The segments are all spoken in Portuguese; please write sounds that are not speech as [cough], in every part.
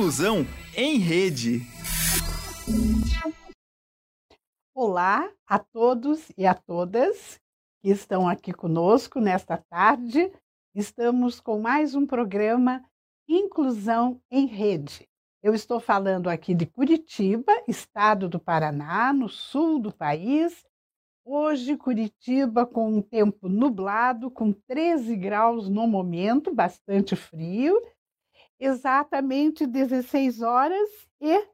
Inclusão em Rede. Olá a todos e a todas que estão aqui conosco nesta tarde. Estamos com mais um programa Inclusão em Rede. Eu estou falando aqui de Curitiba, estado do Paraná, no sul do país. Hoje, Curitiba com um tempo nublado, com 13 graus no momento, bastante frio. Exatamente 16 horas e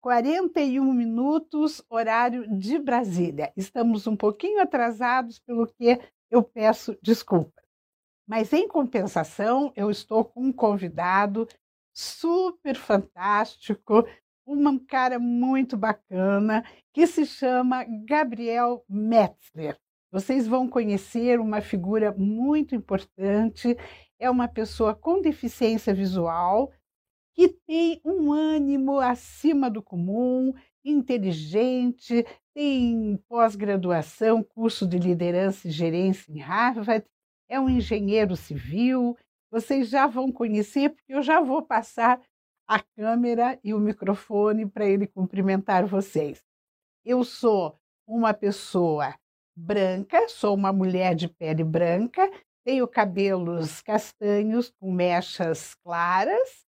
41 minutos, horário de Brasília. Estamos um pouquinho atrasados, pelo que eu peço desculpas. Mas, em compensação, eu estou com um convidado super fantástico, um cara muito bacana, que se chama Gabriel Metzler. Vocês vão conhecer uma figura muito importante, é uma pessoa com deficiência visual, que tem um ânimo acima do comum, inteligente, tem pós-graduação, curso de liderança e gerência em Harvard, é um engenheiro civil. Vocês já vão conhecer, porque eu já vou passar a câmera e o microfone para ele cumprimentar vocês. Eu sou uma pessoa branca, sou uma mulher de pele branca, tenho cabelos castanhos com mechas claras,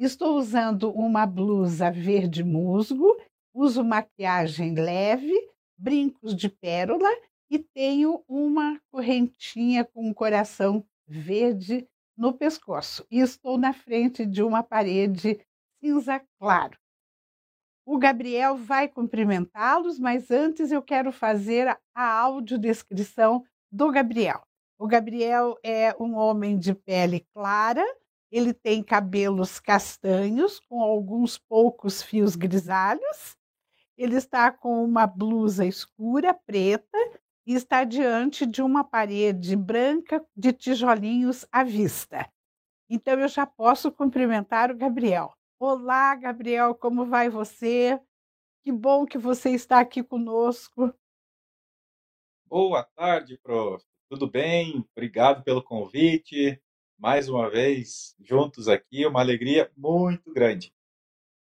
Estou usando uma blusa verde musgo, uso maquiagem leve, brincos de pérola e tenho uma correntinha com um coração verde no pescoço. E estou na frente de uma parede cinza claro. O Gabriel vai cumprimentá-los, mas antes eu quero fazer a audiodescrição do Gabriel. O Gabriel é um homem de pele clara, ele tem cabelos castanhos, com alguns poucos fios grisalhos. Ele está com uma blusa escura, preta, e está diante de uma parede branca de tijolinhos à vista. Então eu já posso cumprimentar o Gabriel. Olá, Gabriel, como vai você? Que bom que você está aqui conosco. Boa tarde, prof. Tudo bem? Obrigado pelo convite mais uma vez juntos aqui, uma alegria muito grande.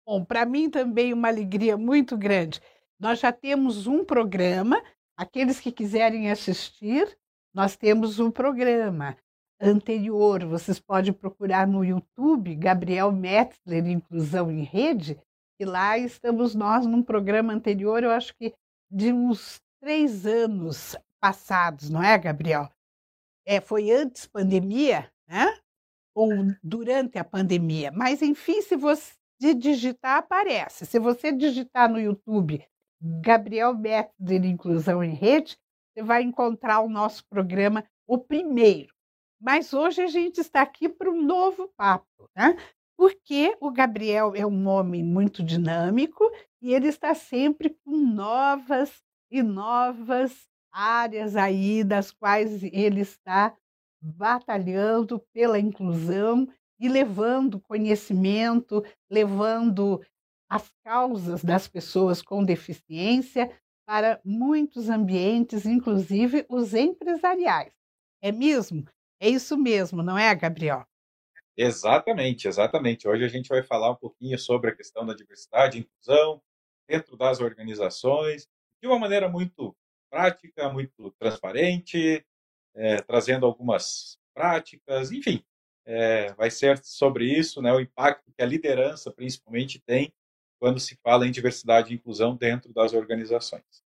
Bom, para mim também uma alegria muito grande. Nós já temos um programa, aqueles que quiserem assistir, nós temos um programa anterior, vocês podem procurar no YouTube, Gabriel Metzler, Inclusão em Rede, e lá estamos nós num programa anterior, eu acho que de uns três anos passados, não é, Gabriel? É, foi antes pandemia, né? ou durante a pandemia. Mas, enfim, se você digitar, aparece. Se você digitar no YouTube Gabriel Método de Inclusão em Rede, você vai encontrar o nosso programa, o primeiro. Mas hoje a gente está aqui para um novo papo, né? porque o Gabriel é um homem muito dinâmico e ele está sempre com novas e novas áreas aí das quais ele está batalhando pela inclusão e levando conhecimento, levando as causas das pessoas com deficiência para muitos ambientes, inclusive os empresariais. É mesmo? É isso mesmo, não é, Gabriel? Exatamente, exatamente. Hoje a gente vai falar um pouquinho sobre a questão da diversidade e inclusão dentro das organizações, de uma maneira muito prática, muito transparente, é, trazendo algumas práticas, enfim, é, vai ser sobre isso, né, o impacto que a liderança principalmente tem quando se fala em diversidade e inclusão dentro das organizações.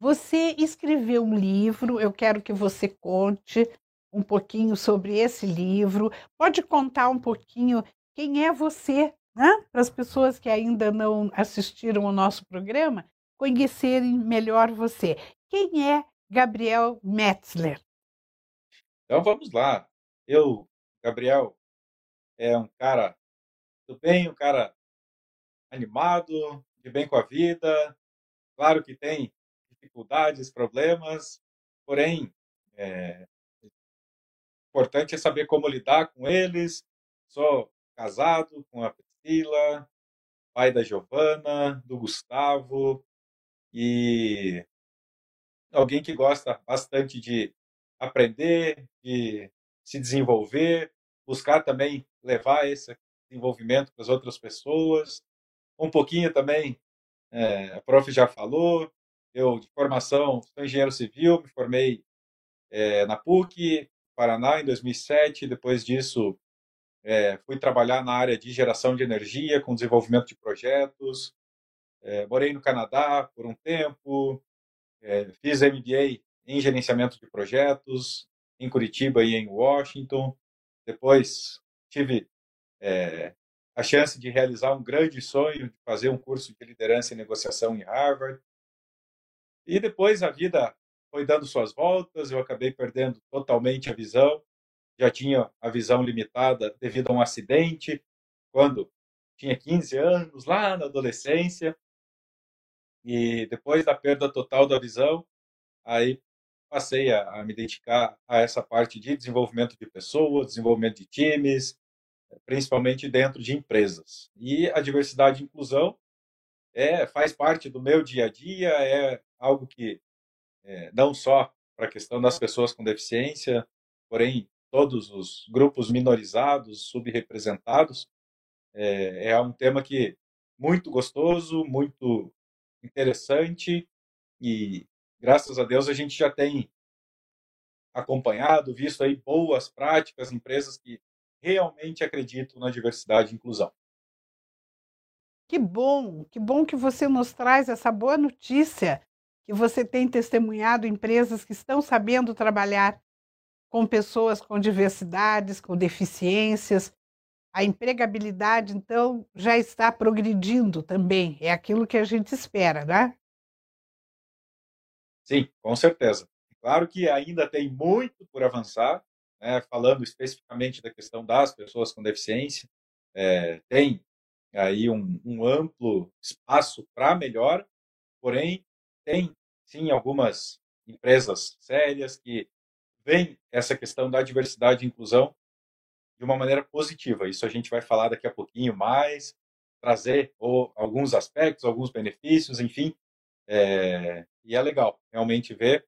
Você escreveu um livro, eu quero que você conte um pouquinho sobre esse livro. Pode contar um pouquinho quem é você, né? Para as pessoas que ainda não assistiram ao nosso programa conhecerem melhor você. Quem é Gabriel Metzler. Então vamos lá. Eu, Gabriel, é um cara do bem, um cara animado, de bem com a vida. Claro que tem dificuldades, problemas, porém, é, importante é saber como lidar com eles. Sou casado com a Priscila, pai da Giovana, do Gustavo, e alguém que gosta bastante de aprender, de se desenvolver, buscar também levar esse, desenvolvimento com as outras pessoas. Um pouquinho também, é, a prof já falou, eu de formação sou engenheiro civil, me formei é, na PUC, Paraná, em 2007. Depois disso, é, fui trabalhar na área de geração de energia, com desenvolvimento de projetos. É, morei no Canadá por um tempo, é, fiz MBA em gerenciamento de projetos em Curitiba e em Washington. Depois tive é, a chance de realizar um grande sonho de fazer um curso de liderança e negociação em Harvard. E depois a vida foi dando suas voltas, eu acabei perdendo totalmente a visão. Já tinha a visão limitada devido a um acidente, quando tinha 15 anos, lá na adolescência. E depois da perda total da visão, aí passei a, a me dedicar a essa parte de desenvolvimento de pessoas, desenvolvimento de times, principalmente dentro de empresas. E a diversidade e inclusão é faz parte do meu dia a dia, é algo que é, não só para a questão das pessoas com deficiência, porém todos os grupos minorizados, subrepresentados, é, é um tema que muito gostoso, muito interessante e graças a Deus a gente já tem acompanhado, visto aí boas práticas, empresas que realmente acreditam na diversidade e inclusão. Que bom, que bom que você nos traz essa boa notícia que você tem testemunhado empresas que estão sabendo trabalhar com pessoas com diversidades, com deficiências. A empregabilidade, então, já está progredindo também. É aquilo que a gente espera, né? Sim, com certeza. Claro que ainda tem muito por avançar, né? falando especificamente da questão das pessoas com deficiência. É, tem aí um, um amplo espaço para melhor, porém tem sim algumas empresas sérias que veem essa questão da diversidade e inclusão de uma maneira positiva. Isso a gente vai falar daqui a pouquinho mais, trazer ou, alguns aspectos, alguns benefícios, enfim. É, e é legal realmente ver.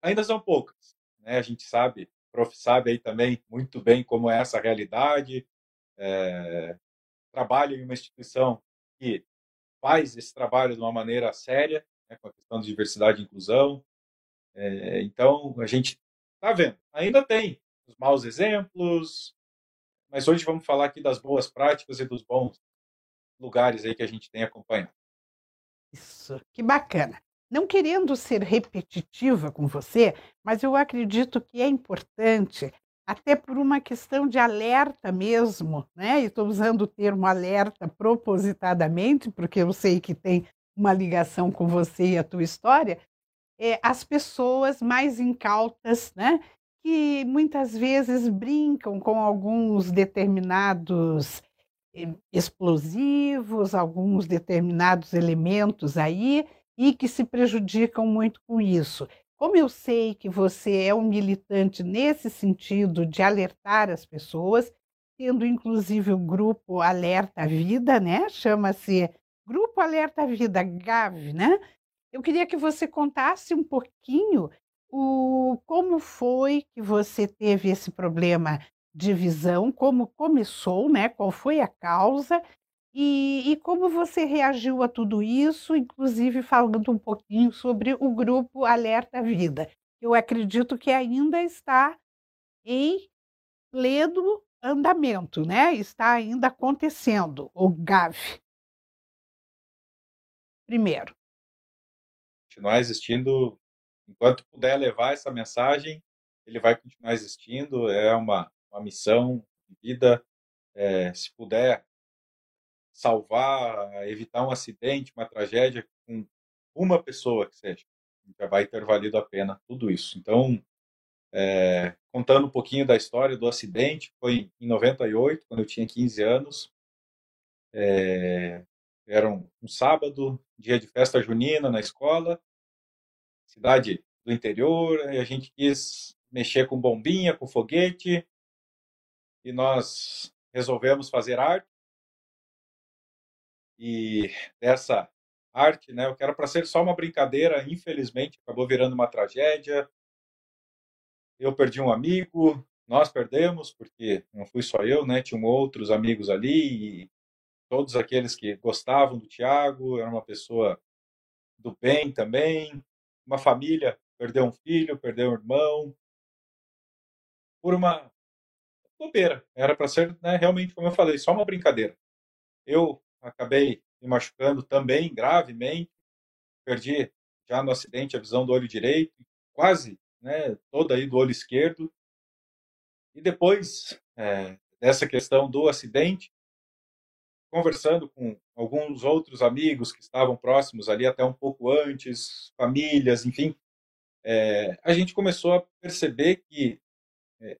Ainda são poucas, né? A gente sabe, o prof sabe aí também muito bem como é essa realidade. É, trabalho em uma instituição que faz esse trabalho de uma maneira séria né, com a questão de diversidade e inclusão. É, então, a gente está vendo. Ainda tem os maus exemplos, mas hoje vamos falar aqui das boas práticas e dos bons lugares aí que a gente tem acompanhado. Isso, que bacana. Não querendo ser repetitiva com você, mas eu acredito que é importante, até por uma questão de alerta mesmo, né? E estou usando o termo alerta propositadamente, porque eu sei que tem uma ligação com você e a tua história, é, as pessoas mais incautas, né? Que muitas vezes brincam com alguns determinados eh, explosivos, alguns determinados elementos aí e que se prejudicam muito com isso. Como eu sei que você é um militante nesse sentido de alertar as pessoas, tendo inclusive o grupo Alerta Vida, né? Chama-se Grupo Alerta Vida, GAV, né? Eu queria que você contasse um pouquinho o como foi que você teve esse problema de visão, como começou, né? Qual foi a causa e, e como você reagiu a tudo isso, inclusive falando um pouquinho sobre o grupo Alerta Vida. Eu acredito que ainda está em pleno andamento, né? Está ainda acontecendo, o GAV primeiro. Continuar existindo enquanto puder levar essa mensagem, ele vai continuar existindo. É uma, uma missão de vida. É, se puder salvar, evitar um acidente, uma tragédia com uma pessoa que seja, já vai ter valido a pena tudo isso. Então, é, contando um pouquinho da história do acidente, foi em 98, quando eu tinha 15 anos. É, era um, um sábado, dia de festa junina na escola, cidade do interior, a gente quis mexer com bombinha, com foguete, e nós resolvemos fazer arte. E dessa arte, né, eu quero para ser só uma brincadeira, infelizmente acabou virando uma tragédia. Eu perdi um amigo, nós perdemos, porque não fui só eu, né? Tinham outros amigos ali, e todos aqueles que gostavam do Tiago, era uma pessoa do bem também, uma família perdeu um filho, perdeu um irmão, por uma bobeira. Era para ser né, realmente, como eu falei, só uma brincadeira. Eu acabei me machucando também gravemente, perdi já no acidente a visão do olho direito, quase né, toda aí do olho esquerdo. E depois é, dessa questão do acidente, conversando com alguns outros amigos que estavam próximos ali até um pouco antes, famílias, enfim, é, a gente começou a perceber que é,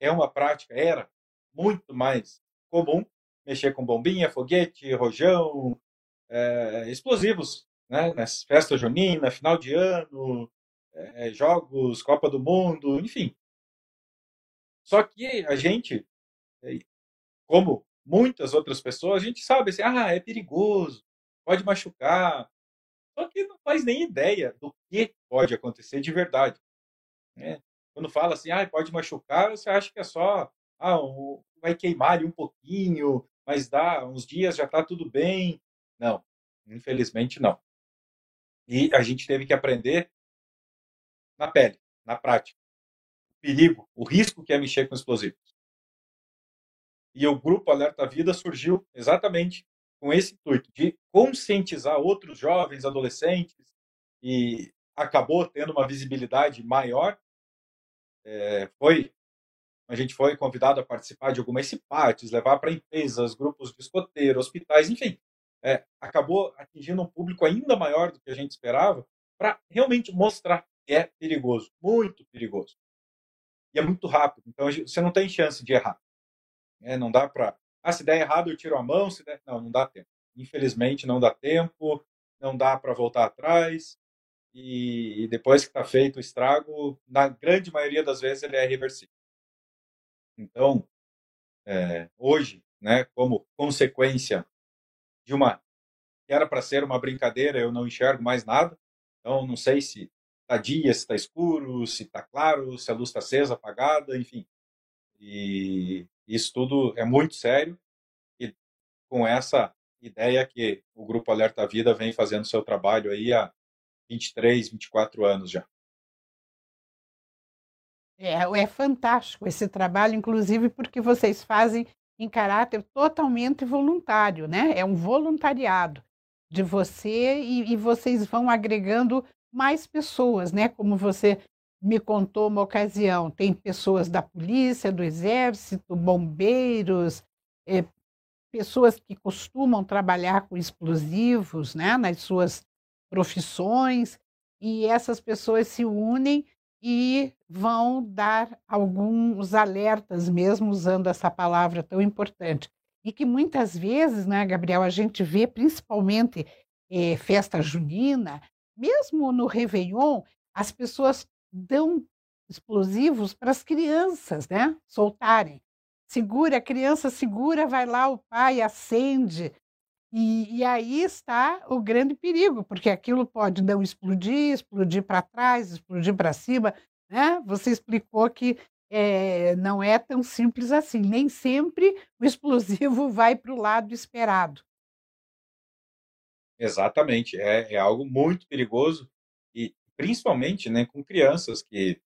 é uma prática, era muito mais comum mexer com bombinha, foguete, rojão, é, explosivos, né? Nas festas juninas, final de ano, é, jogos, Copa do Mundo, enfim. Só que a gente, como muitas outras pessoas, a gente sabe assim, ah, é perigoso, pode machucar. Só que não faz nem ideia do que pode acontecer de verdade. Né? Quando fala assim, ah, pode machucar, você acha que é só, ah, vai queimar ali um pouquinho, mas dá uns dias já está tudo bem. Não, infelizmente não. E a gente teve que aprender na pele, na prática. O perigo, o risco que é mexer com explosivos. E o grupo Alerta Vida surgiu exatamente com esse intuito de conscientizar outros jovens, adolescentes, e acabou tendo uma visibilidade maior. É, foi a gente foi convidado a participar de algumas CIPATs, levar para empresas, grupos de escoteiro, hospitais, enfim. É, acabou atingindo um público ainda maior do que a gente esperava para realmente mostrar que é perigoso, muito perigoso. E é muito rápido, então você não tem chance de errar. É, não dá para. Ah, se der errado, eu tiro a mão. Se der... Não, não dá tempo. Infelizmente, não dá tempo, não dá para voltar atrás. E, e depois que está feito o estrago, na grande maioria das vezes, ele é reversível. Então, é, hoje, né, como consequência de uma que era para ser uma brincadeira, eu não enxergo mais nada. Então, não sei se está dia, se está escuro, se está claro, se a luz está acesa, apagada, enfim. E isso tudo é muito sério e com essa ideia que o Grupo Alerta Vida vem fazendo seu trabalho aí há 23, 24 anos já. É, é fantástico esse trabalho, inclusive porque vocês fazem em caráter totalmente voluntário, né? É um voluntariado de você e, e vocês vão agregando mais pessoas, né? Como você me contou uma ocasião, tem pessoas da polícia, do exército, bombeiros, é, pessoas que costumam trabalhar com explosivos, né? Nas suas profissões e essas pessoas se unem e vão dar alguns alertas, mesmo usando essa palavra tão importante. E que muitas vezes, né, Gabriel, a gente vê principalmente é, festa junina, mesmo no Réveillon, as pessoas dão explosivos para as crianças, né? Soltarem. Segura, a criança segura, vai lá, o pai acende. E, e aí está o grande perigo, porque aquilo pode não explodir, explodir para trás, explodir para cima. Né? Você explicou que é, não é tão simples assim. Nem sempre o explosivo [laughs] vai para o lado esperado. Exatamente, é, é, algo muito perigoso e principalmente né, com crianças que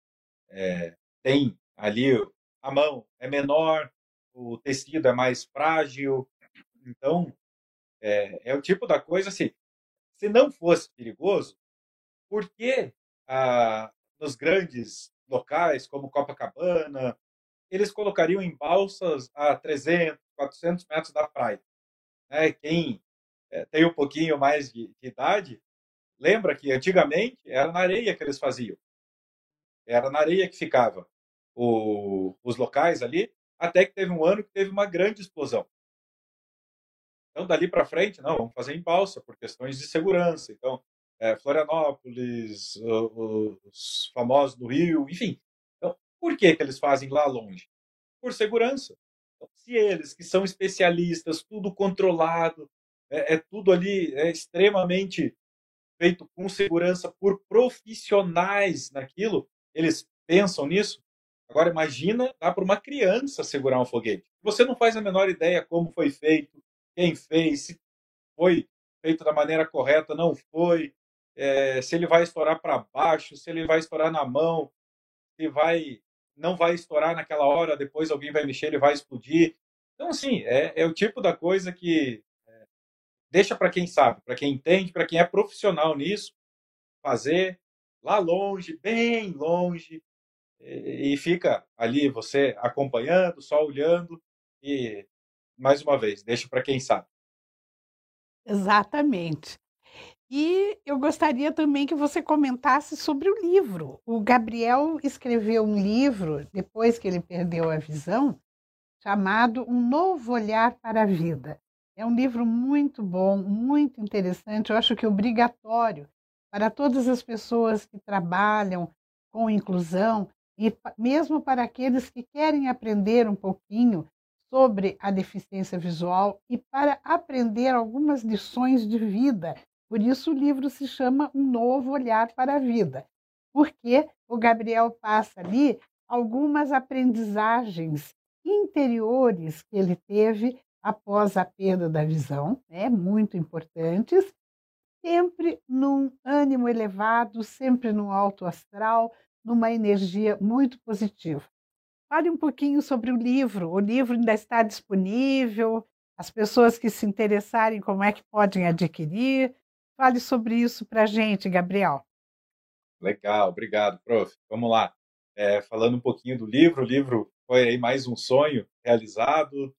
é, têm ali a mão é menor, o tecido é mais frágil, então é, é o tipo da coisa assim, se não fosse perigoso, por que ah, nos grandes locais, como Copacabana, eles colocariam em balsas a 300, 400 metros da praia. Né? Quem é, tem um pouquinho mais de, de, idade, lembra que antigamente era na areia que eles faziam. Era na areia que ficava o, os locais ali, até que teve um ano que teve uma grande explosão. Então, dali para frente, não, vamos fazer em balsa, por questões de segurança. Então, é, Florianópolis, os famosos do Rio, enfim. Então, por que, que eles fazem lá longe? Por segurança. Então, se eles, que são especialistas, tudo controlado, é, é tudo ali é extremamente feito com segurança por profissionais naquilo, eles pensam nisso. Agora imagina dá para uma criança segurar um foguete. Você não faz a menor ideia como foi feito, quem fez, se foi feito da maneira correta, não foi, é, se ele vai estourar para baixo, se ele vai estourar na mão, se vai não vai estourar naquela hora, depois alguém vai mexer, ele vai explodir. Então, assim, é, é o tipo da coisa que deixa para quem sabe, para quem entende, para quem é profissional nisso, fazer lá longe, bem longe, e, e fica ali você acompanhando, só olhando e mais uma vez, deixa para quem sabe. Exatamente. E eu gostaria também que você comentasse sobre o livro. O Gabriel escreveu um livro, depois que ele perdeu a visão, chamado Um Novo Olhar para a Vida. É um livro muito bom, muito interessante. Eu acho que é obrigatório para todas as pessoas que trabalham com inclusão e mesmo para aqueles que querem aprender um pouquinho sobre a deficiência visual e para aprender algumas lições de vida por isso o livro se chama Um Novo Olhar para a Vida, porque o Gabriel passa ali algumas aprendizagens interiores que ele teve após a perda da visão, né, muito importantes, sempre num ânimo elevado, sempre no alto astral, numa energia muito positiva. Fale um pouquinho sobre o livro. O livro ainda está disponível. As pessoas que se interessarem, como é que podem adquirir? Fale sobre isso para a gente, Gabriel. Legal, obrigado, prof. Vamos lá. É, falando um pouquinho do livro, o livro foi aí mais um sonho realizado,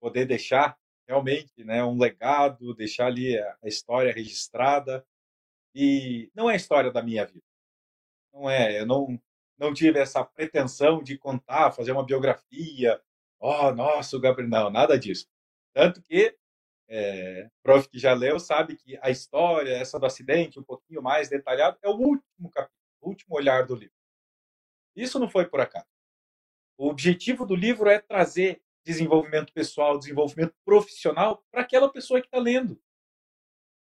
poder deixar realmente né, um legado, deixar ali a, história registrada. E não é a história da minha vida. Não é, eu não, não tive essa pretensão de contar, fazer uma biografia. Oh, nossa, Gabriel, não, nada disso. Tanto que é, prof que já leu sabe que a história, essa do acidente, um pouquinho mais detalhado, é o último capítulo, o último olhar do livro. Isso não foi por acaso. O objetivo do livro é trazer desenvolvimento pessoal, desenvolvimento profissional para aquela pessoa que está lendo.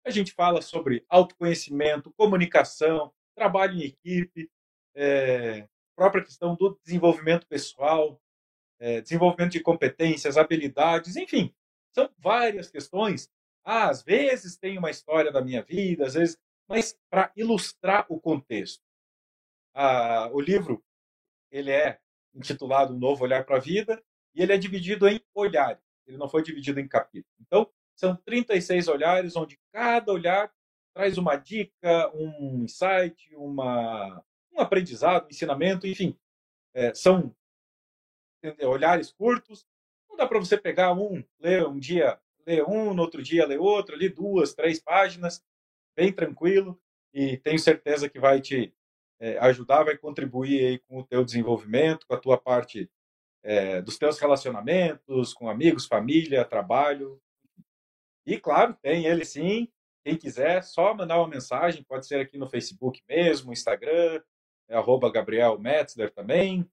A gente fala sobre autoconhecimento, comunicação, trabalho em equipe, é, própria questão do desenvolvimento pessoal, é, desenvolvimento de competências, habilidades, enfim, são várias questões. Ah, às vezes tem uma história da minha vida, às vezes, mas para ilustrar o contexto. Ah, o livro ele é intitulado Um Novo Olhar para a Vida e ele é dividido em olhares. Ele não foi dividido em capítulos. Então, são 36 olhares, onde cada olhar traz uma dica, um insight, uma, um aprendizado, um ensinamento, enfim. É, são olhares curtos, não dá para você pegar um, ler um dia, ler um, no outro dia ler outro, ali duas, três páginas, bem tranquilo, e tenho certeza que vai te é, ajudar, vai contribuir aí com o teu desenvolvimento, com a tua parte é, dos teus relacionamentos, com amigos, família, trabalho. E claro, tem ele sim. Quem quiser, só mandar uma mensagem, pode ser aqui no Facebook mesmo, Instagram, é arroba Gabriel Metzler também.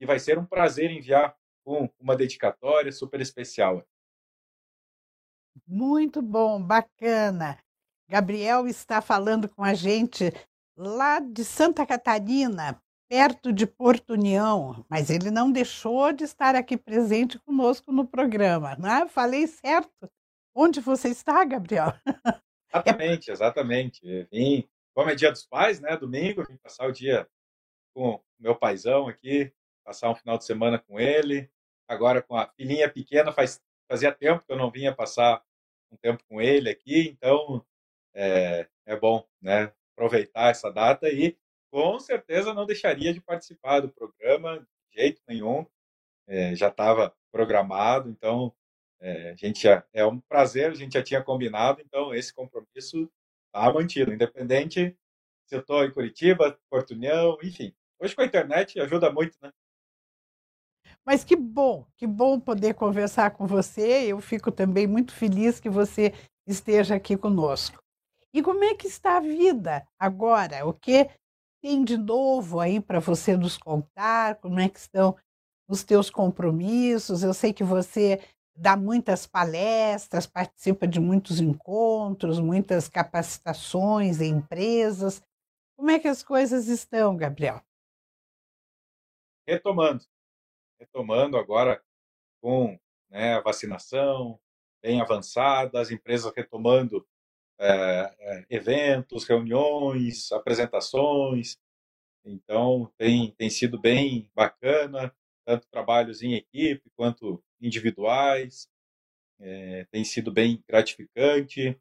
E vai ser um prazer enviar com uma dedicatória super especial. Muito bom, bacana. Gabriel está falando com a gente lá de Santa Catarina, perto de Porto União, mas ele não deixou de estar aqui presente conosco no programa, né? Falei certo. Onde você está, Gabriel? [laughs] Exatamente, exatamente. Vim, como é dia dos pais, né? Domingo, vim passar o dia com meu paizão aqui, passar um final de semana com ele. Agora com a filhinha pequena, faz, fazia tempo que eu não vinha passar um tempo com ele aqui, então é, é bom né, aproveitar essa data e com certeza não deixaria de participar do programa de jeito nenhum. É, já estava programado, então é, a gente já, é um prazer, a gente já tinha combinado, então esse compromisso está mantido, independente se eu estou em Curitiba, Porto União, enfim. Hoje com a internet ajuda muito, né? Mas que bom, que bom poder conversar com você. Eu fico também muito feliz que você esteja aqui conosco. E como é que está a vida agora? O que tem de novo aí para você nos contar? Como é que estão os teus compromissos? Eu sei que você dá muitas palestras, participa de muitos encontros, muitas capacitações em empresas. Como é que as coisas estão, Gabriel? retomando. Retomando agora com né, a vacinação bem avançada, as empresas retomando é, eventos, reuniões, apresentações. Então, tem, tem sido bem bacana, tanto trabalhos em equipe quanto individuais. É, tem sido bem gratificante.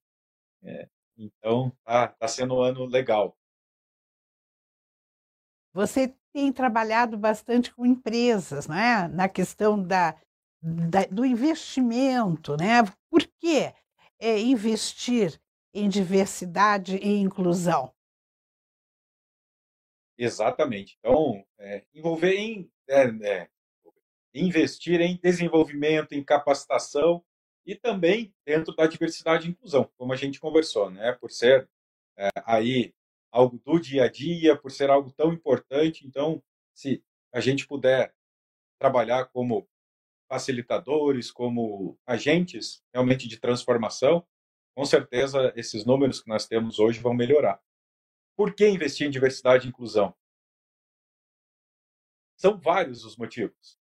É, então, está tá sendo um ano legal. Você tem trabalhado bastante com empresas, né? na questão da, da, do investimento. Né? Por que é, investir em diversidade e inclusão? Exatamente. Então, é, envolver em é, é, investir em desenvolvimento, em capacitação e também dentro da diversidade e inclusão, como a gente conversou, né? Por ser é, aí algo do dia a dia, por ser algo tão importante. Então, se a gente puder trabalhar como facilitadores, como agentes realmente de transformação, com certeza esses números que nós temos hoje vão melhorar. Por que investir em diversidade e inclusão? São vários os motivos.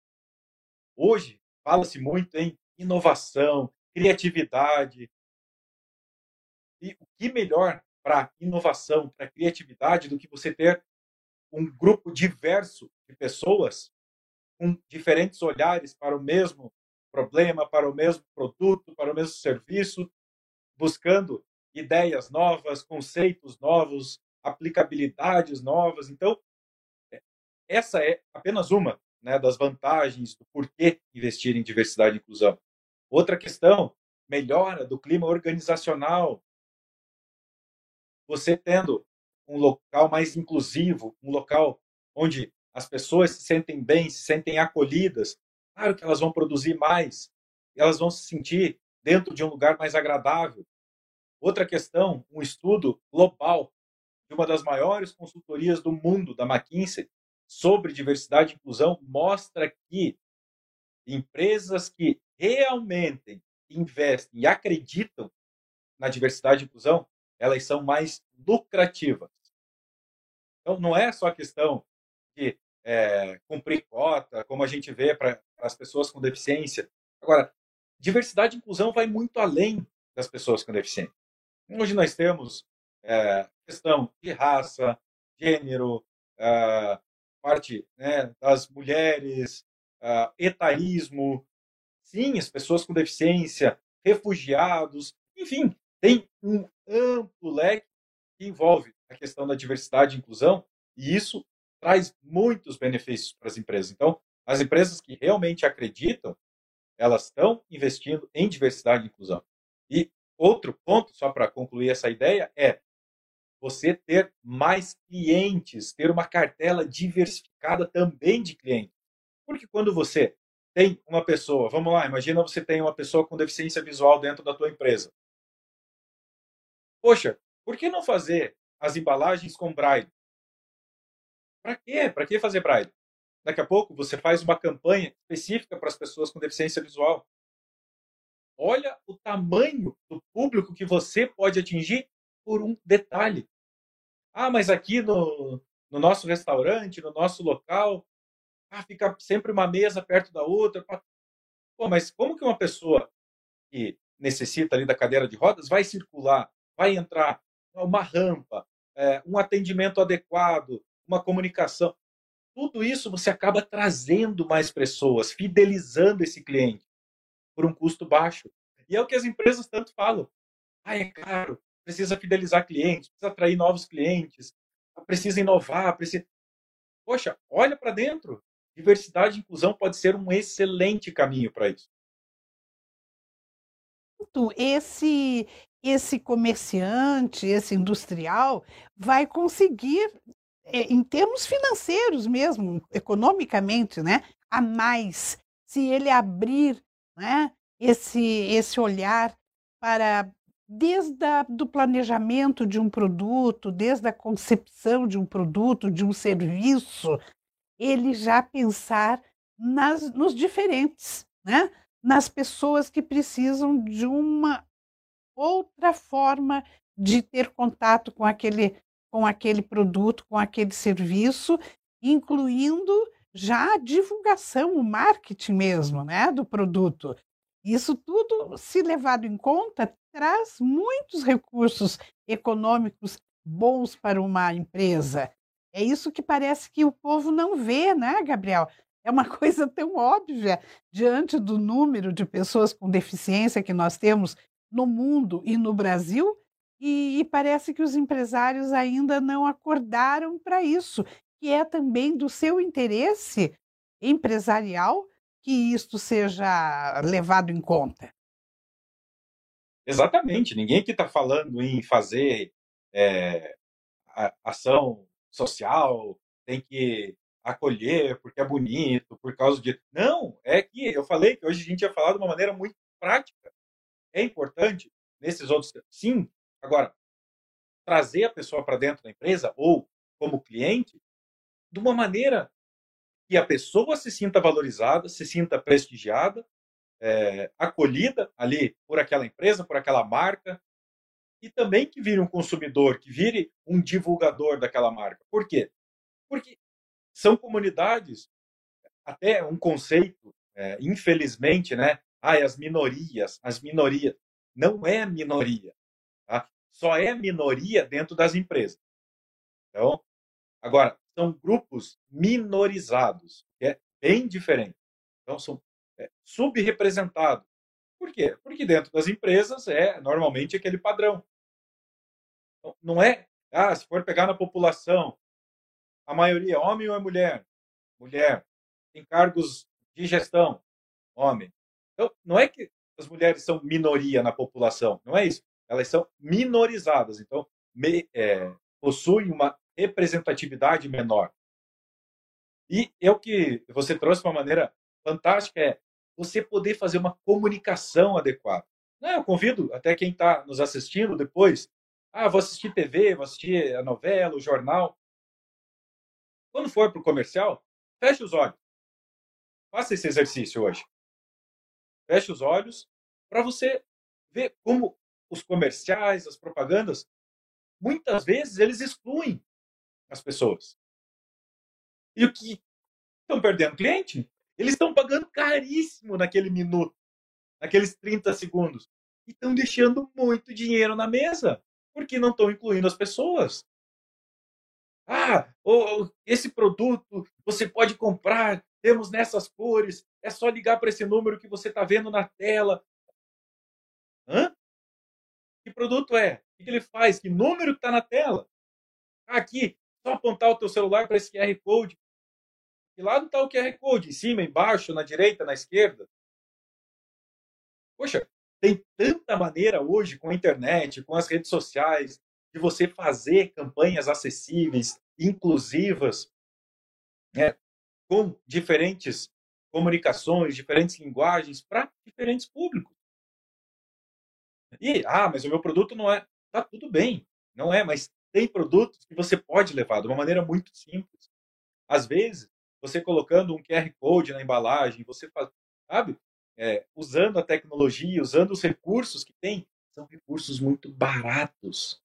Hoje fala-se muito em inovação, criatividade. E o que melhor para inovação, para criatividade, do que você ter um grupo diverso de pessoas com diferentes olhares para o mesmo problema, para o mesmo produto, para o mesmo serviço, buscando ideias novas, conceitos novos, aplicabilidades novas. Então, é, essa é apenas uma né, das vantagens do porquê investir em diversidade e inclusão. Outra questão, melhora do clima organizacional, você tendo um local mais inclusivo, um local onde as pessoas se sentem bem, se sentem acolhidas, claro que elas vão produzir mais, elas vão se sentir dentro de um lugar mais agradável. Outra questão, um estudo global de uma das maiores consultorias do mundo, da McKinsey, sobre diversidade e inclusão, mostra que empresas que realmente investem e acreditam na diversidade e inclusão, elas são mais lucrativas. Então, não é só a questão de é, cumprir cota, como a gente vê para as pessoas com deficiência. Agora, diversidade e inclusão vai muito além das pessoas com deficiência. Hoje nós temos é, questão de raça, gênero, é, parte né, das mulheres, é, etarismo, sim, as pessoas com deficiência, refugiados, enfim, tem um amplo leque que envolve a questão da diversidade e inclusão, e isso traz muitos benefícios para as empresas. Então, as empresas que realmente acreditam, elas estão investindo em diversidade e inclusão. E outro ponto, só para concluir essa ideia, é você ter mais clientes, ter uma cartela diversificada também de clientes. Porque quando você tem uma pessoa, vamos lá, imagina você tem uma pessoa com deficiência visual dentro da tua empresa. Poxa, por que não fazer as embalagens com braille? Para quê? Para que fazer braille? Daqui a pouco você faz uma campanha específica para as pessoas com deficiência visual. Olha o tamanho do público que você pode atingir por um detalhe. Ah, mas aqui no, no nosso restaurante, no nosso local, ah, fica sempre uma mesa perto da outra. Pô, mas como que uma pessoa que necessita ali da cadeira de rodas vai circular vai entrar uma rampa, é, um atendimento adequado, uma comunicação. Tudo isso você acaba trazendo mais pessoas, fidelizando esse cliente por um custo baixo. E é o que as empresas tanto falam. Ah, é caro, precisa fidelizar clientes, precisa atrair novos clientes, precisa inovar, precisa. Poxa, olha para dentro. Diversidade e inclusão pode ser um excelente caminho para isso. Esse esse comerciante, esse industrial, vai conseguir, é, em termos financeiros mesmo, economicamente, né, a mais, se ele abrir né, esse, esse olhar para, desde a, do planejamento de um produto, desde a concepção de um produto, de um serviço, ele já pensar nas, nos diferentes, né? nas pessoas que precisam de uma outra forma de ter contato com aquele, com aquele produto, com aquele serviço, incluindo já a divulgação, o marketing mesmo, né, do produto. Isso tudo, se levado em conta, traz muitos recursos econômicos bons para uma empresa. É isso que parece que o povo não vê, né, Gabriel? É uma [laughs] coisa tão óbvia diante do número de pessoas com deficiência que nós temos no mundo e no Brasil, e, e parece que os empresários ainda não acordaram para isso, que é também do seu interesse empresarial que isto seja levado em conta. Exatamente. Ninguém que está falando em fazer é, ação social, tem que acolher porque é bonito, por causa de. Não, é que eu falei que hoje a gente ia falar de uma maneira muito prática. É importante nesses outros. Sim, agora, trazer a pessoa para dentro da empresa ou como cliente de uma maneira que a pessoa se sinta valorizada, se sinta prestigiada, é, acolhida ali por aquela empresa, por aquela marca, e também que vire um consumidor, que vire um divulgador daquela marca. Por quê? Porque são comunidades, até um conceito, é, infelizmente, né? Ah, as minorias, as minorias. Não é minoria. Tá? Só é minoria dentro das empresas. Então, agora, são grupos minorizados, que é bem diferente. Então, são é, subrepresentados. Por quê? Porque dentro das empresas é normalmente aquele padrão. Então, não é, ah, se for pegar na população, a maioria, homem ou é mulher? Mulher. Tem cargos de gestão? Homem. Então, não é que as mulheres são minoria na população, não é isso. Elas são minorizadas, então me, é, possuem uma representatividade menor. E é o que você trouxe de uma maneira fantástica, é você poder fazer uma comunicação adequada. Não, eu convido até quem está nos assistindo depois ah, vou assistir TV, vou assistir a novela, o jornal. Quando for para o comercial, feche os olhos. Faça esse exercício hoje. Feche os olhos para você ver como os comerciais, as propagandas, muitas vezes eles excluem as pessoas. E o que estão perdendo cliente? Eles estão pagando caríssimo naquele minuto, naqueles 30 segundos. E estão deixando muito dinheiro na mesa porque não estão incluindo as pessoas. Ah, oh, esse produto você pode comprar, temos nessas cores, é só ligar para esse número que você está vendo na tela. Hã? Que produto é? O que ele faz? Que número está na tela? Ah, aqui, só apontar o teu celular para esse QR Code. E lá não está o QR Code, em cima, embaixo, na direita, na esquerda. Poxa, tem tanta maneira hoje com a internet, com as redes sociais, de você fazer campanhas acessíveis, inclusivas, né, com diferentes comunicações, diferentes linguagens para diferentes públicos. E, ah, mas o meu produto não é. Tá tudo bem, não é, mas tem produtos que você pode levar de uma maneira muito simples. Às vezes, você colocando um QR Code na embalagem, você faz, sabe? é, usando a tecnologia, usando os recursos que tem, são recursos muito baratos.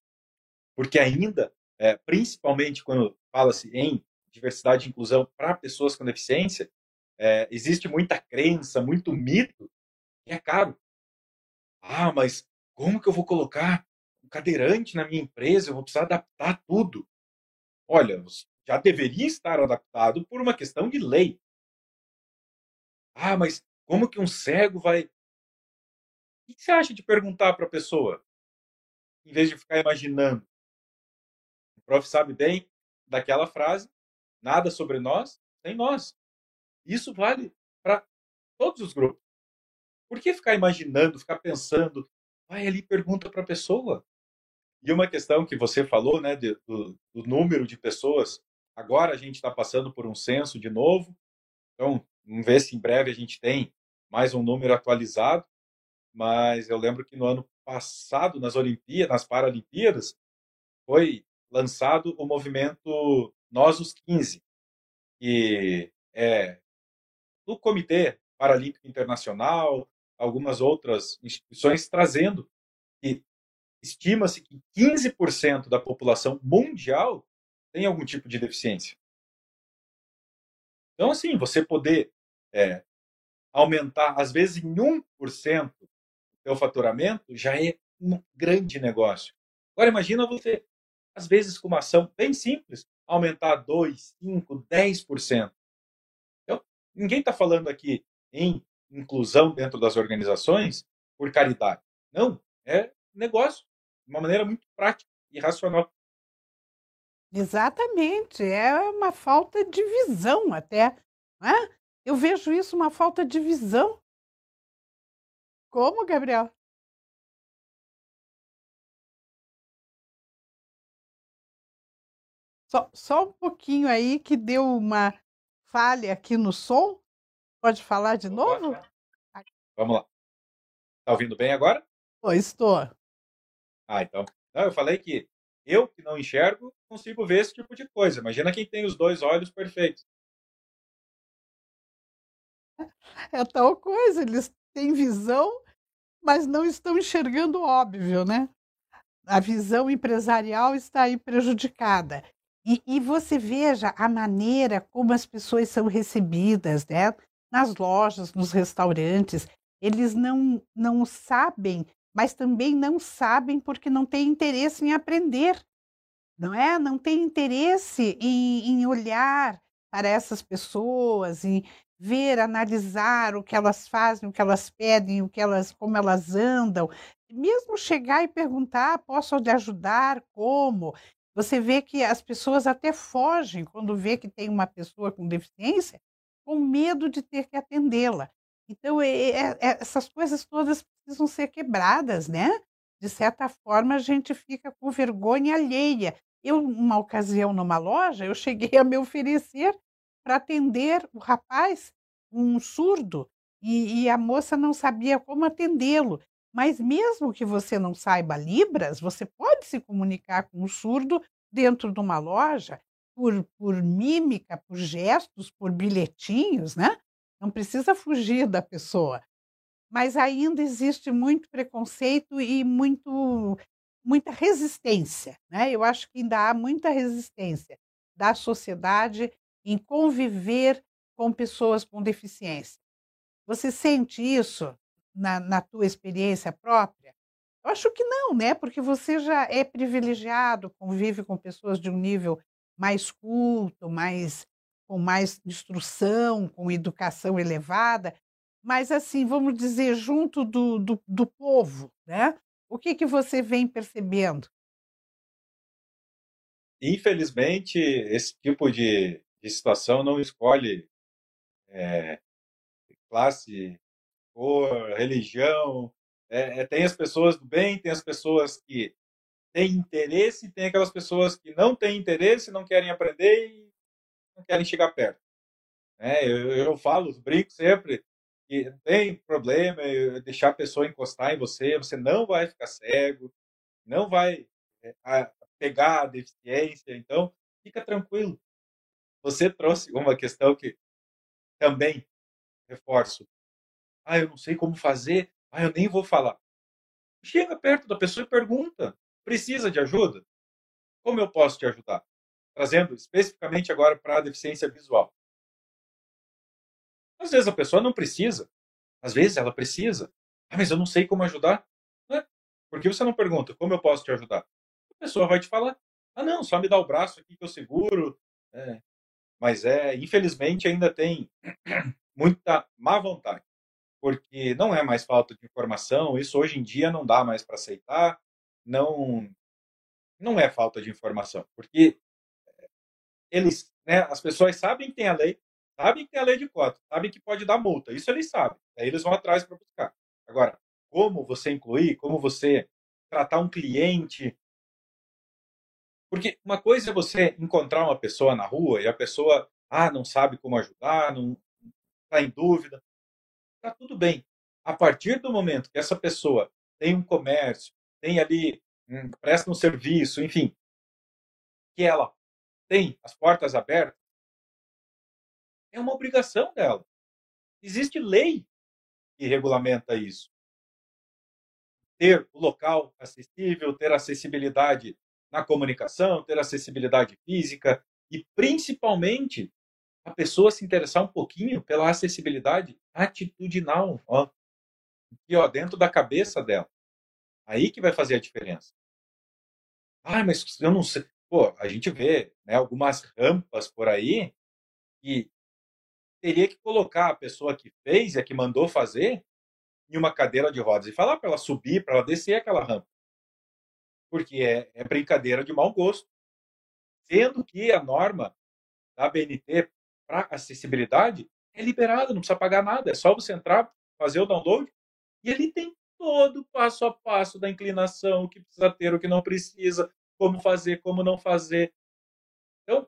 Porque ainda, é, principalmente quando fala-se em diversidade e inclusão para pessoas com deficiência, é, existe muita crença, muito mito, que é caro. Ah, mas como que eu vou colocar cadeirante na minha empresa? Eu vou precisar adaptar tudo. Olha, já deveria estar adaptado por uma questão de lei. Ah, mas como que um cego vai. O que você acha de perguntar para a pessoa? Em vez de ficar imaginando. O prof sabe bem daquela frase: nada sobre nós sem nós. Isso vale para todos os grupos. Por que ficar imaginando, ficar pensando? Vai ali e pergunta para a pessoa. E uma questão que você falou, né, de, do, do número de pessoas. Agora a gente está passando por um censo de novo. Então, vamos ver se em breve a gente tem mais um número atualizado, mas eu lembro que no ano passado, nas Olimpíadas, nas Paralimpíadas, foi lançado o movimento Nós os 15, que é do Comitê Paralímpico Internacional, algumas outras instituições trazendo que estima-se que 15% da população mundial tem algum tipo de deficiência. Então, assim, você poder é, aumentar, às vezes, em 1% o seu faturamento, já é um grande negócio. Agora, imagina você, às vezes, com uma ação bem simples, aumentar 2, 5, 10%. Então, ninguém está falando aqui em inclusão dentro das organizações por caridade. Não, é negócio, de uma maneira muito prática e racional. Exatamente, é uma falta de visão até. Né? Eu vejo isso uma falta de visão. Como, Gabriel? Só, só um pouquinho aí que deu uma falha aqui no som. Pode falar de novo? Vamos lá. Está ouvindo bem agora? Oh, estou. Ah, então. Não, eu falei que eu, que não enxergo, consigo ver esse tipo de coisa. Imagina quem tem os dois olhos perfeitos. [laughs] É tal coisa, eles têm visão, mas não estão enxergando o óbvio, né? A visão empresarial está aí prejudicada. E, e, você veja a maneira como as pessoas são recebidas, né? Nas lojas, nos restaurantes, eles não, não sabem mas também não sabem porque não têm interesse em aprender, não é? Não têm interesse em, em olhar para essas pessoas, em ver, analisar o que elas fazem, o que elas pedem, o que elas, como elas andam, mesmo chegar e perguntar, posso lhe ajudar, como? Você vê que as pessoas até fogem quando vê que tem uma pessoa com deficiência, com medo de ter que atendê-la. Então, é, é, essas coisas todas precisam ser quebradas, né? De certa forma, a gente fica com vergonha alheia. Eu, uma ocasião numa loja, eu cheguei a me oferecer para atender o rapaz, um surdo, e, e a moça não sabia como atendê-lo. Mas mesmo que você não saiba Libras, você pode se comunicar com um surdo dentro de uma loja por, por mímica, por gestos, por bilhetinhos, né? Não precisa fugir da pessoa. Mas ainda existe muito preconceito e muito, muita resistência. Né? Eu acho que ainda há muita resistência da sociedade em conviver com pessoas com deficiência. Você sente isso na, na tua experiência própria? Eu acho que não, né? Porque você já é privilegiado, convive com pessoas de um nível mais culto, mais com mais instrução, com educação elevada, mas assim, vamos dizer, junto do, do, do povo, né? O que, que você vem percebendo? Infelizmente, esse tipo de, de situação não escolhe é, classe, cor, religião. É, é, tem as pessoas do bem, tem as pessoas que têm interesse, tem aquelas pessoas que não têm interesse, não querem aprender não querem chegar perto. É, eu, eu falo, brinco sempre que tem problema deixar a pessoa encostar em você, você não vai ficar cego, não vai é, pegar a deficiência, então fica tranquilo. Você trouxe uma questão que também reforço. Ah, eu não sei como fazer, ah, eu nem vou falar. Chega perto da pessoa e pergunta: precisa de ajuda? Como eu posso te ajudar? Trazendo especificamente agora para a deficiência visual. Às vezes a pessoa não precisa, às vezes ela precisa. Ah, mas eu não sei como ajudar. Né? Por que você não pergunta como eu posso te ajudar? A pessoa vai te falar: ah, não, só me dá o braço aqui que eu seguro. É. Mas é, infelizmente, ainda tem [clears throat] muita má vontade, porque não é mais falta de informação. Isso hoje em dia não dá mais para aceitar. Não, não é falta de informação, porque eles, né, as pessoas sabem que tem a lei, sabem que tem a lei de cota, sabem que pode dar multa, isso eles sabem. Aí eles vão atrás para buscar. Agora, como você incluir, como você tratar um cliente. Porque uma coisa é você encontrar uma pessoa na rua e a pessoa, ah, não sabe como ajudar, não está em dúvida. Está tudo bem. A partir do momento que essa pessoa tem um comércio, tem ali, um, presta um serviço, enfim, que ela tem as portas abertas, é uma obrigação dela. Existe lei que regulamenta isso. Ter o local acessível, ter acessibilidade na comunicação, ter acessibilidade física e, principalmente, a pessoa se interessar um pouquinho pela acessibilidade atitudinal, ó, aqui, ó, dentro da cabeça dela. Aí que vai fazer a diferença. Ah, mas eu não sei. Pô, a gente vê né, algumas rampas por aí que teria que colocar a pessoa que fez e a que mandou fazer em uma cadeira de rodas e falar para ela subir, para ela descer aquela rampa. Porque é, é brincadeira de mau gosto. Sendo que a norma da BNT para acessibilidade é liberada, não precisa pagar nada, é só você entrar, fazer o download e ele tem todo o passo a passo da inclinação, o que precisa ter, o que não precisa, como fazer, como não fazer. Então,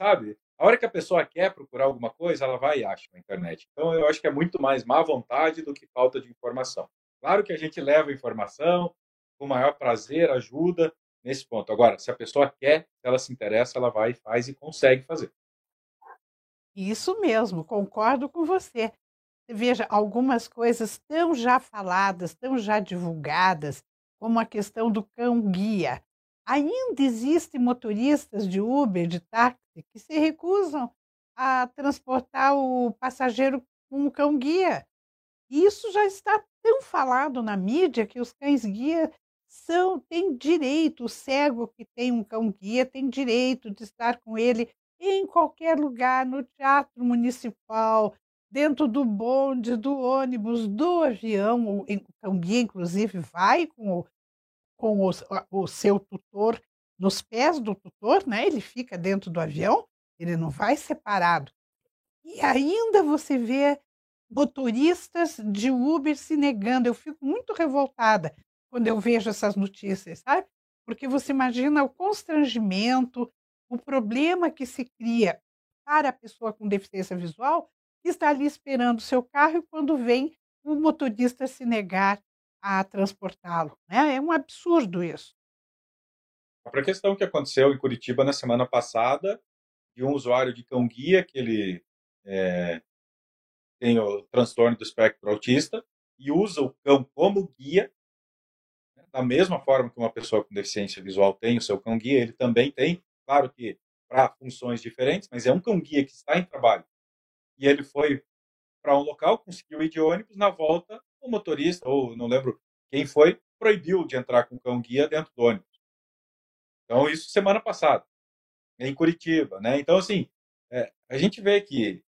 sabe, a hora que a pessoa quer procurar alguma coisa, ela vai e acha na internet. Então, eu acho que é muito mais má vontade do que falta de informação. Claro que a gente leva informação com maior prazer, ajuda nesse ponto. Agora, se a pessoa quer, se ela se interessa, ela vai e faz e consegue fazer. Isso mesmo, concordo com você. Veja, algumas coisas tão já faladas, tão já divulgadas, como a questão do cão-guia. Ainda existem motoristas de Uber, de táxi, que se recusam a transportar o passageiro com o cão-guia. Isso já está tão falado na mídia que os cães-guia são têm direito, o cego que tem um cão-guia tem direito de estar com ele em qualquer lugar, no teatro municipal, dentro do bonde, do ônibus, do avião. O cão-guia, inclusive, vai com o com o, o seu tutor nos pés do tutor, né? Ele fica dentro do avião, ele não vai separado. E ainda você vê motoristas de Uber se negando. Eu fico muito revoltada quando eu vejo essas notícias, sabe? Porque você imagina o constrangimento, o problema que se cria para a pessoa com deficiência visual que está ali esperando o seu carro e quando vem o motorista se negar a transportá-lo. Né? É um absurdo isso. A questão que aconteceu em Curitiba na semana passada, de um usuário de cão-guia que ele é, tem o transtorno do espectro autista e usa o cão como guia, né? da mesma forma que uma pessoa com deficiência visual tem o seu cão-guia, ele também tem, claro que para funções diferentes, mas é um cão-guia que está em trabalho. E ele foi para um local, conseguiu ir de ônibus, na volta o motorista, ou não lembro quem foi, proibiu de entrar com cão guia dentro do ônibus. Então, isso semana passada, em Curitiba. Né? Então, assim, é, a gente vê que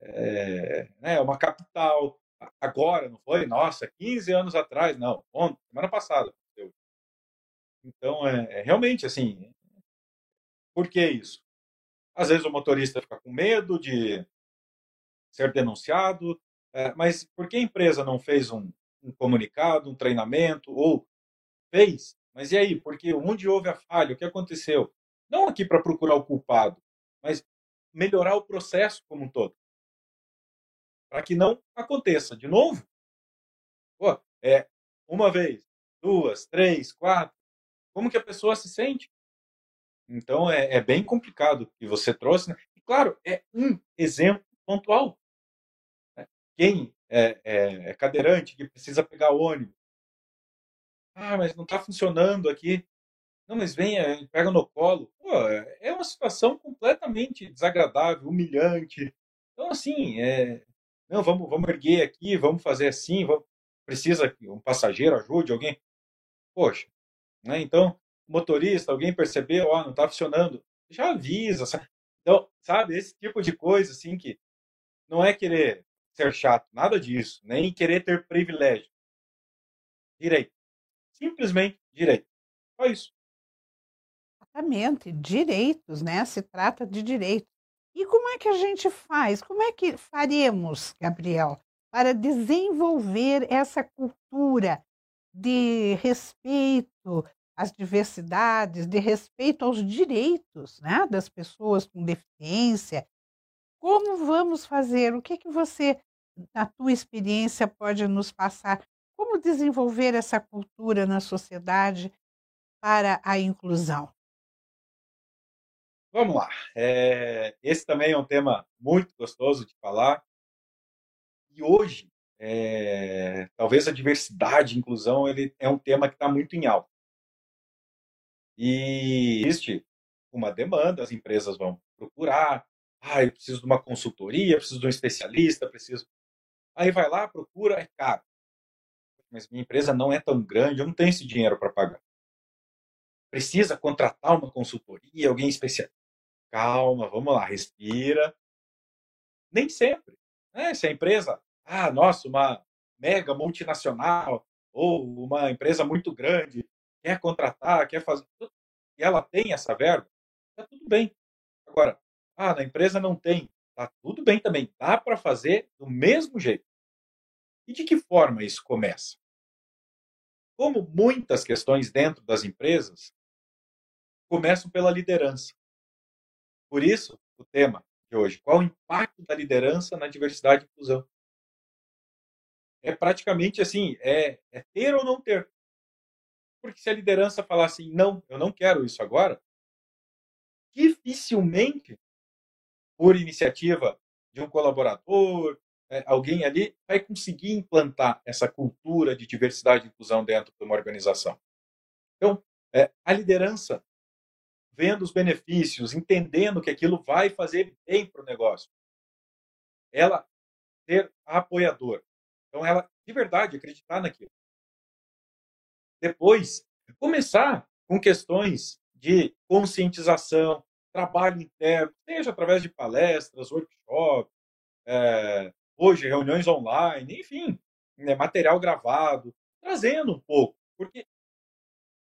é né, uma capital, agora, não foi? Nossa, 15 anos atrás, não, ontem, semana passada. Então, é, é realmente assim, por que isso? Às vezes o motorista fica com medo de ser denunciado, é, mas por que a empresa não fez um, um, comunicado, um treinamento, ou fez? Mas e aí? Porque onde houve a falha? O que aconteceu? Não aqui para procurar o culpado, mas melhorar o processo como um todo. Para que não aconteça de novo. Pô, é uma vez, duas, três, quatro. Como que a pessoa se sente? Então é, é bem complicado que você trouxe. Né? E claro, é um exemplo pontual quem é, é, é cadeirante, que precisa pegar ônibus. Ah, mas não está funcionando aqui. Não, mas venha, pega no colo. Pô, é uma situação completamente desagradável, humilhante. Então, assim, é... não, vamos, vamos erguer aqui, vamos fazer assim, vamos... precisa que um passageiro ajude alguém. Poxa, né? Então, motorista, alguém percebeu, ó, não está funcionando, já avisa. Sabe? Então, sabe, esse tipo de coisa, assim, que não é querer ser chato, nada disso, nem querer ter privilégio. Direito. Simplesmente direito. Só isso. Exatamente, direitos, né? Se trata de direitos. E como é que a gente faz? Como é que faremos, Gabriel, para desenvolver essa cultura de respeito às diversidades, de respeito aos direitos né, das pessoas com deficiência? Como vamos fazer? O que, que você da tua experiência, pode nos passar como desenvolver essa cultura na sociedade para a inclusão? Vamos lá. É, esse também é um tema muito gostoso de falar. E hoje, é, talvez a diversidade e inclusão ele é um tema que está muito em alta. E existe uma demanda, as empresas vão procurar, Ah, eu preciso de uma consultoria, preciso de um especialista, preciso. Aí vai lá, procura, é caro. Mas minha empresa não é tão grande, eu não tenho esse dinheiro para pagar. Precisa contratar uma consultoria, alguém especial. Calma, vamos lá, respira. Nem sempre. Né? Se a empresa, ah, nossa, uma mega multinacional ou uma empresa muito grande quer contratar, quer fazer, e ela tem essa verba, tá tudo bem. Agora, ah, na empresa não tem, tá tudo bem também, dá para fazer do mesmo jeito. E de que forma isso começa? Como muitas questões dentro das empresas começam pela liderança. Por isso, o tema de hoje, qual o impacto da liderança na diversidade e inclusão? É praticamente assim, é, é ter ou não ter. Porque se a liderança falar assim, não, eu não quero isso agora, dificilmente, por iniciativa de um colaborador, é, alguém ali vai conseguir implantar essa cultura de diversidade e inclusão dentro de uma organização. Então, é, a liderança, vendo os benefícios, entendendo que aquilo vai fazer bem para o negócio, ela ser apoiador. Então, ela de verdade acreditar naquilo. Depois, começar com questões de conscientização, trabalho interno, seja através de palestras, workshops, é, hoje reuniões online, enfim, né, material gravado, trazendo um pouco, porque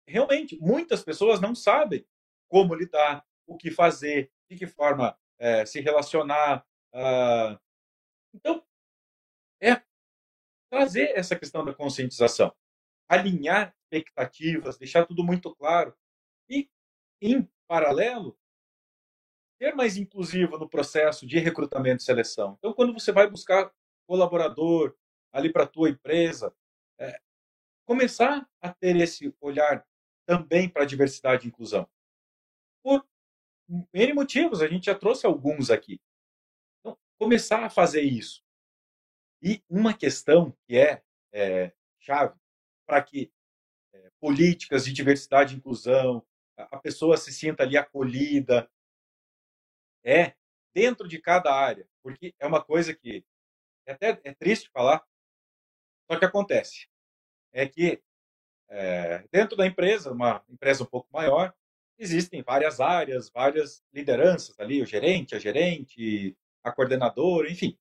realmente muitas pessoas não sabem como lidar, o que fazer, de que forma é, se relacionar. Uh, então, é trazer essa questão da conscientização, alinhar expectativas, deixar tudo muito claro e, em paralelo, ser mais inclusivo no processo de recrutamento e seleção. Então, quando você vai buscar colaborador ali para a tua empresa, é, começar a ter esse olhar também para a diversidade e inclusão. Por N motivos, a gente já trouxe alguns aqui. Então, começar a fazer isso. E uma questão que é, é chave para que é, políticas de diversidade e inclusão, a, pessoa se sinta ali acolhida, é dentro de cada área, porque é uma coisa que é até é triste falar, só que acontece. É que é, dentro da empresa, uma empresa um pouco maior, existem várias áreas, várias lideranças ali, o gerente, a gerente, a coordenadora, enfim.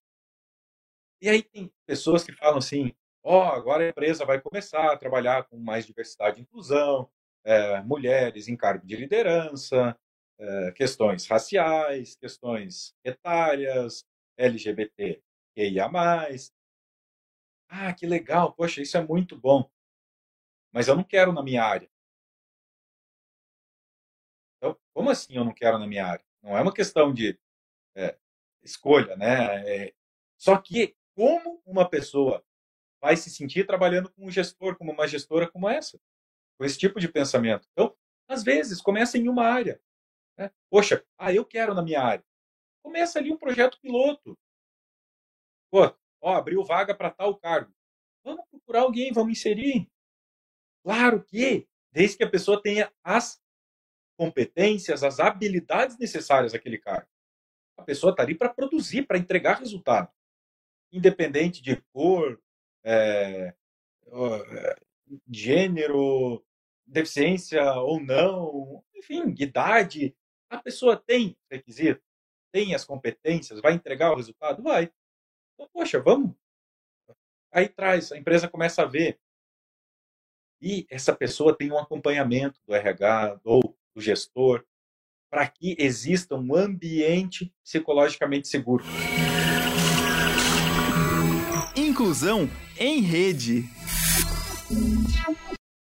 E aí tem pessoas que falam assim, ó, oh, agora a empresa vai começar a trabalhar com mais diversidade e inclusão, é, mulheres em cargo de liderança, é, questões raciais, questões etárias, LGBT, mais. Ah, que legal, poxa, isso é muito bom. Mas eu não quero na minha área. Então, como assim eu não quero na minha área? Não é uma questão de é, escolha, né? É, só que como uma pessoa vai se sentir trabalhando com um gestor, como uma gestora como essa, com esse tipo de pensamento? Então, às vezes, começa em uma área. Né? Poxa, ah, eu quero na minha área. Começa ali um projeto piloto. Pô, ó, abriu vaga para tal cargo. Vamos procurar alguém, vamos inserir. Claro que, desde que a pessoa tenha as competências, as habilidades necessárias àquele cargo. A pessoa está ali para produzir, para entregar resultado. Independente de cor, é, gênero, deficiência ou não, enfim, idade, a pessoa tem requisito, tem as competências, vai entregar o resultado? Vai. Então, poxa, vamos. Aí traz, a empresa começa a ver. E essa pessoa tem um acompanhamento do RH ou do gestor para que exista um ambiente psicologicamente seguro. Inclusão em rede.